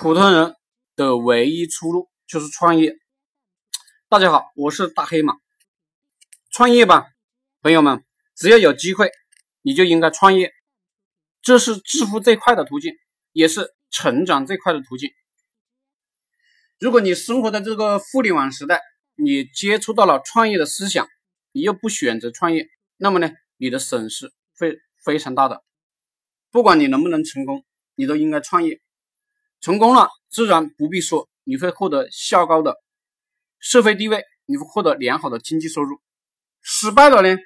普通人的唯一出路就是创业。大家好，我是大黑马。创业吧，朋友们，只要有机会，你就应该创业。这是致富最快的途径，也是成长最快的途径。如果你生活在这个互联网时代，你接触到了创业的思想，你又不选择创业，那么呢，你的损失会非常大的。不管你能不能成功，你都应该创业。成功了，自然不必说，你会获得较高的社会地位，你会获得良好的经济收入。失败了呢？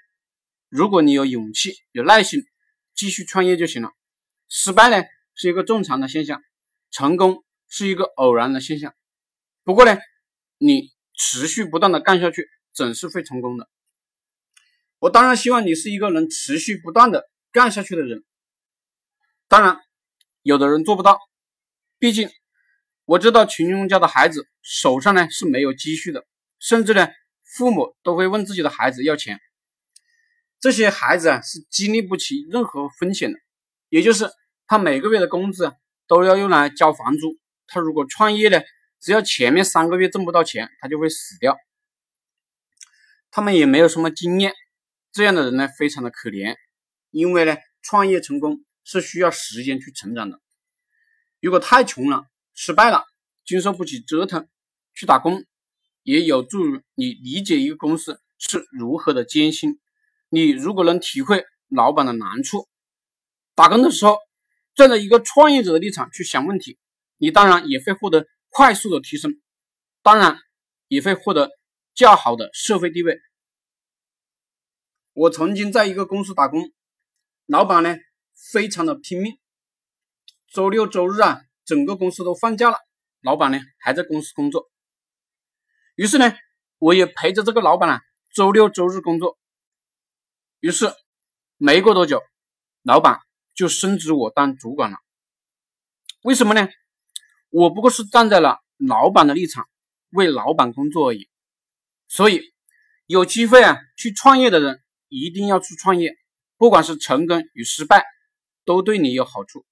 如果你有勇气、有耐心，继续创业就行了。失败呢是一个正常的现象，成功是一个偶然的现象。不过呢，你持续不断的干下去，总是会成功的。我当然希望你是一个能持续不断的干下去的人。当然，有的人做不到。毕竟，我知道穷人家的孩子手上呢是没有积蓄的，甚至呢，父母都会问自己的孩子要钱。这些孩子啊是经历不起任何风险的，也就是他每个月的工资都要用来交房租。他如果创业呢，只要前面三个月挣不到钱，他就会死掉。他们也没有什么经验，这样的人呢非常的可怜，因为呢，创业成功是需要时间去成长的。如果太穷了，失败了，经受不起折腾，去打工，也有助于你理解一个公司是如何的艰辛。你如果能体会老板的难处，打工的时候站在一个创业者的立场去想问题，你当然也会获得快速的提升，当然也会获得较好的社会地位。我曾经在一个公司打工，老板呢非常的拼命。周六周日啊，整个公司都放假了，老板呢还在公司工作。于是呢，我也陪着这个老板啊，周六周日工作。于是没过多久，老板就升职我当主管了。为什么呢？我不过是站在了老板的立场，为老板工作而已。所以有机会啊，去创业的人一定要去创业，不管是成功与失败，都对你有好处。